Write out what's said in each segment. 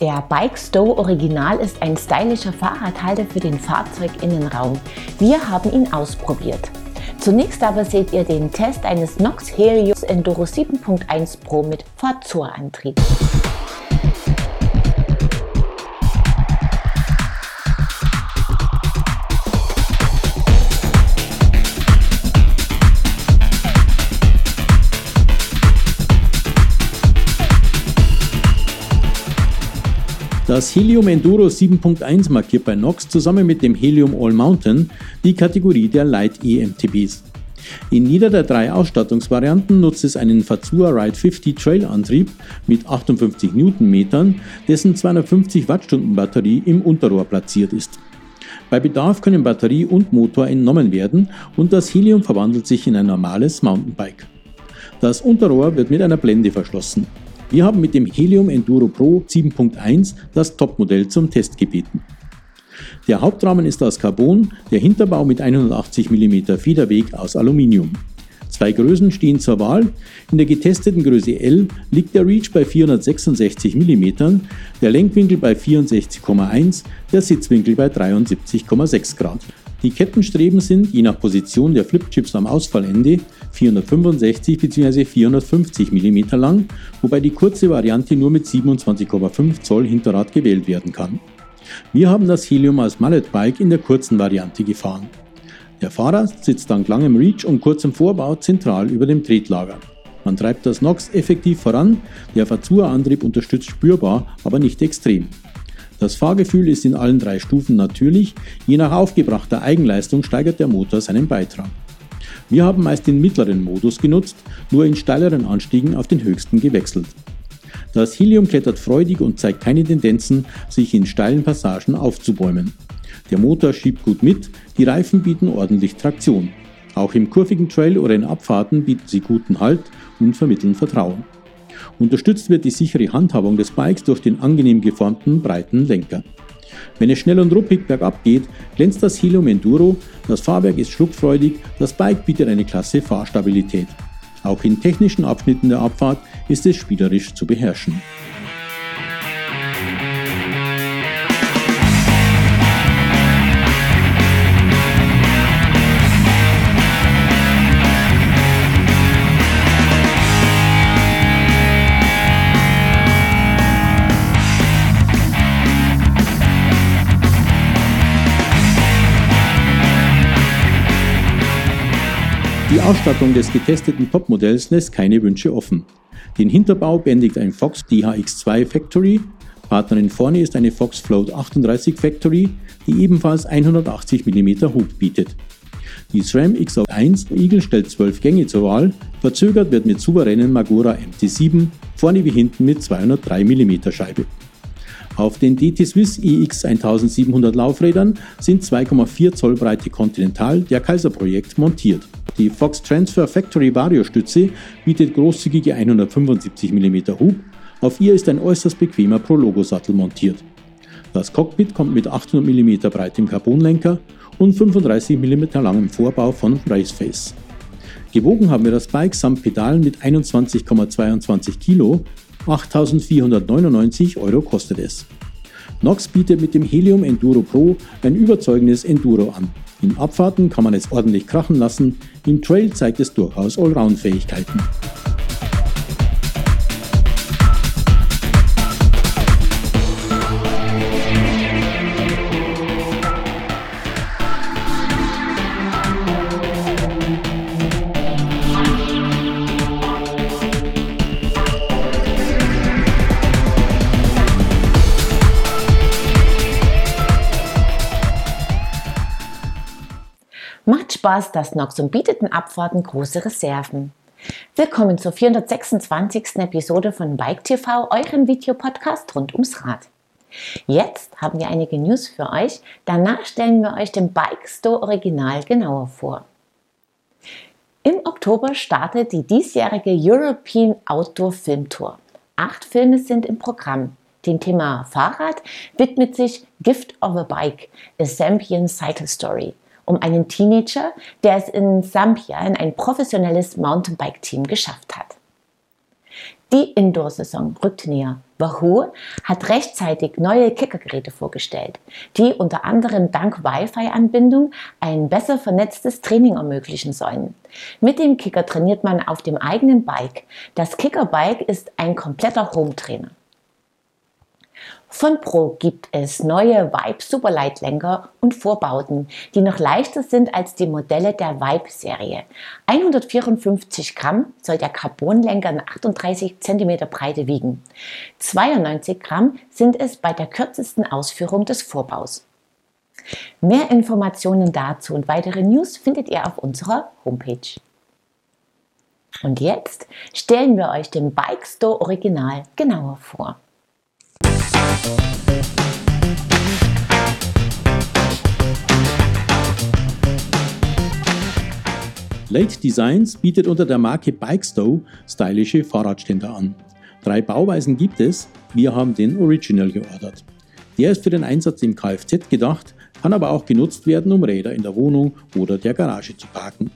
Der Bike Stow Original ist ein stylischer Fahrradhalter für den Fahrzeuginnenraum. Wir haben ihn ausprobiert. Zunächst aber seht ihr den Test eines Nox Helios Enduro 7.1 Pro mit Fazor-Antrieb. Das Helium Enduro 7.1 markiert bei Nox zusammen mit dem Helium All Mountain die Kategorie der Light EMTBs. In jeder der drei Ausstattungsvarianten nutzt es einen Fazua Ride 50 Trail Antrieb mit 58 Newtonmetern, dessen 250 Wattstunden Batterie im Unterrohr platziert ist. Bei Bedarf können Batterie und Motor entnommen werden und das Helium verwandelt sich in ein normales Mountainbike. Das Unterrohr wird mit einer Blende verschlossen. Wir haben mit dem Helium Enduro Pro 7.1 das Topmodell zum Test gebeten. Der Hauptrahmen ist aus Carbon, der Hinterbau mit 180 mm Federweg aus Aluminium. Zwei Größen stehen zur Wahl. In der getesteten Größe L liegt der Reach bei 466 mm, der Lenkwinkel bei 64,1, der Sitzwinkel bei 73,6 Grad. Die Kettenstreben sind, je nach Position der Flipchips am Ausfallende, 465 bzw. 450 mm lang, wobei die kurze Variante nur mit 27,5 Zoll Hinterrad gewählt werden kann. Wir haben das Helium als Mallet Bike in der kurzen Variante gefahren. Der Fahrer sitzt dank langem Reach und kurzem Vorbau zentral über dem Tretlager. Man treibt das NOx effektiv voran, der Fazua-Antrieb unterstützt spürbar, aber nicht extrem. Das Fahrgefühl ist in allen drei Stufen natürlich, je nach aufgebrachter Eigenleistung steigert der Motor seinen Beitrag. Wir haben meist den mittleren Modus genutzt, nur in steileren Anstiegen auf den höchsten gewechselt. Das Helium klettert freudig und zeigt keine Tendenzen, sich in steilen Passagen aufzubäumen. Der Motor schiebt gut mit, die Reifen bieten ordentlich Traktion. Auch im kurvigen Trail oder in Abfahrten bieten sie guten Halt und vermitteln Vertrauen. Unterstützt wird die sichere Handhabung des Bikes durch den angenehm geformten breiten Lenker. Wenn es schnell und ruppig bergab geht, glänzt das Helium Enduro, das Fahrwerk ist schluckfreudig, das Bike bietet eine klasse Fahrstabilität. Auch in technischen Abschnitten der Abfahrt ist es spielerisch zu beherrschen. Ausstattung des getesteten Topmodells lässt keine Wünsche offen. Den Hinterbau bändigt ein Fox DHX2 Factory, Partnerin vorne ist eine Fox Float 38 Factory, die ebenfalls 180 mm Hub bietet. Die SRAM XO1 Eagle stellt 12 Gänge zur Wahl, verzögert wird mit souveränen Magura MT7, vorne wie hinten mit 203 mm Scheibe. Auf den DT Swiss EX 1700 Laufrädern sind 2,4 Zoll breite Continental der Kaiser Projekt montiert. Die Fox Transfer Factory Vario-Stütze bietet großzügige 175 mm Hub, auf ihr ist ein äußerst bequemer Prologo-Sattel montiert. Das Cockpit kommt mit 800 mm breitem Carbonlenker und 35 mm langem Vorbau von Raceface. Gewogen haben wir das Bike samt Pedalen mit 21,22 Kilo, 8.499 Euro kostet es. Nox bietet mit dem Helium Enduro Pro ein überzeugendes Enduro an. In Abfahrten kann man es ordentlich krachen lassen, im Trail zeigt es durchaus Allround-Fähigkeiten. Spaß, das Nox und bietet in Abfahrten große Reserven. Willkommen zur 426. Episode von Bike TV, euren Videopodcast rund ums Rad. Jetzt haben wir einige News für euch. Danach stellen wir euch den Bike Store Original genauer vor. Im Oktober startet die diesjährige European Outdoor Film Tour. Acht Filme sind im Programm. Dem Thema Fahrrad widmet sich Gift of a Bike, a Zambian Cycle Story um einen Teenager, der es in Sambia in ein professionelles Mountainbike-Team geschafft hat. Die Indoor-Saison rückt näher. Wahoo hat rechtzeitig neue Kickergeräte vorgestellt, die unter anderem dank Wi-Fi-Anbindung ein besser vernetztes Training ermöglichen sollen. Mit dem Kicker trainiert man auf dem eigenen Bike. Das Kickerbike ist ein kompletter Home-Trainer. Von Pro gibt es neue Vibe Superlight-Lenker und Vorbauten, die noch leichter sind als die Modelle der Vibe-Serie. 154 Gramm soll der Carbonlenker in 38 cm Breite wiegen. 92 Gramm sind es bei der kürzesten Ausführung des Vorbaus. Mehr Informationen dazu und weitere News findet ihr auf unserer Homepage. Und jetzt stellen wir euch den Bike Store Original genauer vor. Late Designs bietet unter der Marke Bikestow stylische Fahrradständer an. Drei Bauweisen gibt es, wir haben den Original geordert. Der ist für den Einsatz im Kfz gedacht, kann aber auch genutzt werden, um Räder in der Wohnung oder der Garage zu parken.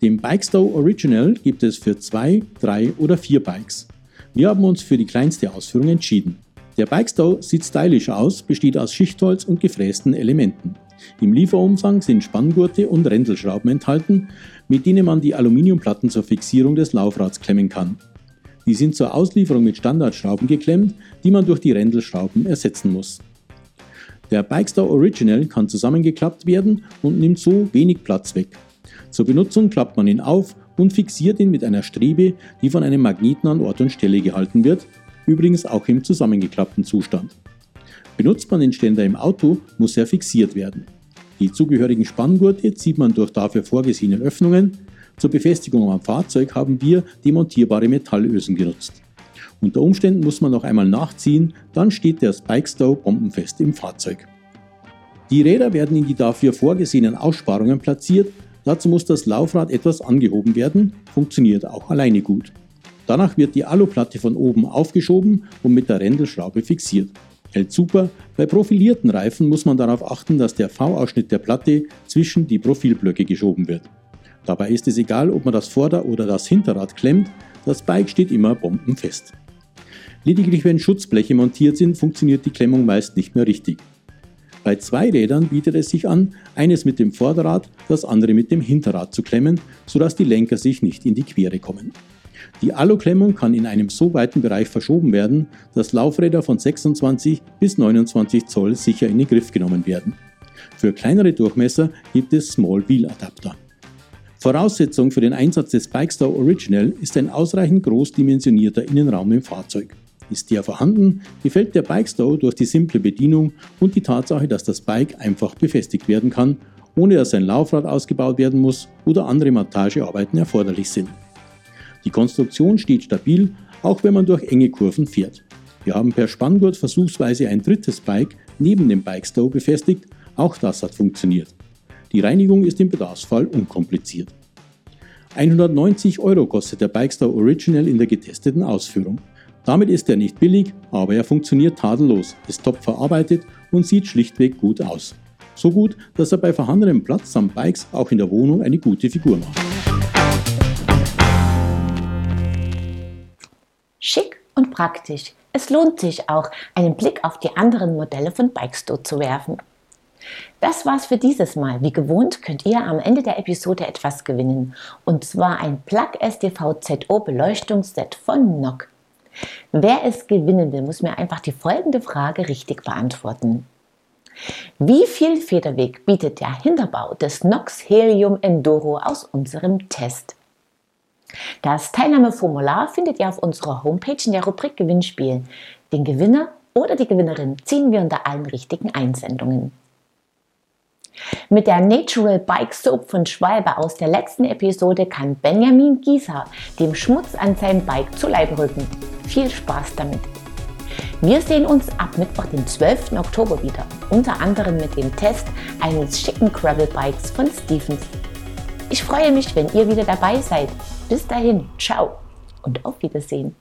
Den Bikestow Original gibt es für zwei, drei oder vier Bikes. Wir haben uns für die kleinste Ausführung entschieden. Der Bikestow sieht stylisch aus, besteht aus Schichtholz und gefrästen Elementen. Im Lieferumfang sind Spanngurte und Rändelschrauben enthalten, mit denen man die Aluminiumplatten zur Fixierung des Laufrads klemmen kann. Die sind zur Auslieferung mit Standardschrauben geklemmt, die man durch die Rändelschrauben ersetzen muss. Der Bikestow Original kann zusammengeklappt werden und nimmt so wenig Platz weg. Zur Benutzung klappt man ihn auf und fixiert ihn mit einer Strebe, die von einem Magneten an Ort und Stelle gehalten wird, übrigens auch im zusammengeklappten Zustand. Benutzt man den Ständer im Auto, muss er fixiert werden. Die zugehörigen Spanngurte zieht man durch dafür vorgesehene Öffnungen. Zur Befestigung am Fahrzeug haben wir demontierbare Metallösen genutzt. Unter Umständen muss man noch einmal nachziehen, dann steht der Spikestow bombenfest im Fahrzeug. Die Räder werden in die dafür vorgesehenen Aussparungen platziert, dazu muss das Laufrad etwas angehoben werden, funktioniert auch alleine gut. Danach wird die Aluplatte von oben aufgeschoben und mit der Rändelschraube fixiert. Hält super, bei profilierten Reifen muss man darauf achten, dass der V-Ausschnitt der Platte zwischen die Profilblöcke geschoben wird. Dabei ist es egal, ob man das Vorder- oder das Hinterrad klemmt, das Bike steht immer bombenfest. Lediglich wenn Schutzbleche montiert sind, funktioniert die Klemmung meist nicht mehr richtig. Bei zwei Rädern bietet es sich an, eines mit dem Vorderrad, das andere mit dem Hinterrad zu klemmen, sodass die Lenker sich nicht in die Quere kommen. Die Aluklemmung kann in einem so weiten Bereich verschoben werden, dass Laufräder von 26 bis 29 Zoll sicher in den Griff genommen werden. Für kleinere Durchmesser gibt es Small Wheel Adapter. Voraussetzung für den Einsatz des Bikestar Original ist ein ausreichend groß dimensionierter Innenraum im Fahrzeug. Ist der vorhanden, gefällt der Bikestow durch die simple Bedienung und die Tatsache, dass das Bike einfach befestigt werden kann, ohne dass ein Laufrad ausgebaut werden muss oder andere Montagearbeiten erforderlich sind. Die Konstruktion steht stabil, auch wenn man durch enge Kurven fährt. Wir haben per Spanngurt versuchsweise ein drittes Bike neben dem Bikestow befestigt, auch das hat funktioniert. Die Reinigung ist im Bedarfsfall unkompliziert. 190 Euro kostet der Bikestow Original in der getesteten Ausführung. Damit ist er nicht billig, aber er funktioniert tadellos, ist top verarbeitet und sieht schlichtweg gut aus. So gut, dass er bei vorhandenem Platz samt Bikes auch in der Wohnung eine gute Figur macht. Schick und praktisch. Es lohnt sich auch, einen Blick auf die anderen Modelle von Bikestore zu werfen. Das war's für dieses Mal. Wie gewohnt könnt ihr am Ende der Episode etwas gewinnen. Und zwar ein Plug STV ZO Beleuchtungsset von NOC. Wer es gewinnen will, muss mir einfach die folgende Frage richtig beantworten. Wie viel Federweg bietet der Hinterbau des NOx Helium Enduro aus unserem Test? Das Teilnahmeformular findet ihr auf unserer Homepage in der Rubrik Gewinnspiel. Den Gewinner oder die Gewinnerin ziehen wir unter allen richtigen Einsendungen. Mit der Natural Bike Soap von Schwalbe aus der letzten Episode kann Benjamin Gieser dem Schmutz an seinem Bike zu Leibe rücken. Viel Spaß damit! Wir sehen uns ab Mittwoch, den 12. Oktober wieder, unter anderem mit dem Test eines schicken Gravel Bikes von Stephens. Ich freue mich, wenn ihr wieder dabei seid. Bis dahin, ciao und auf Wiedersehen.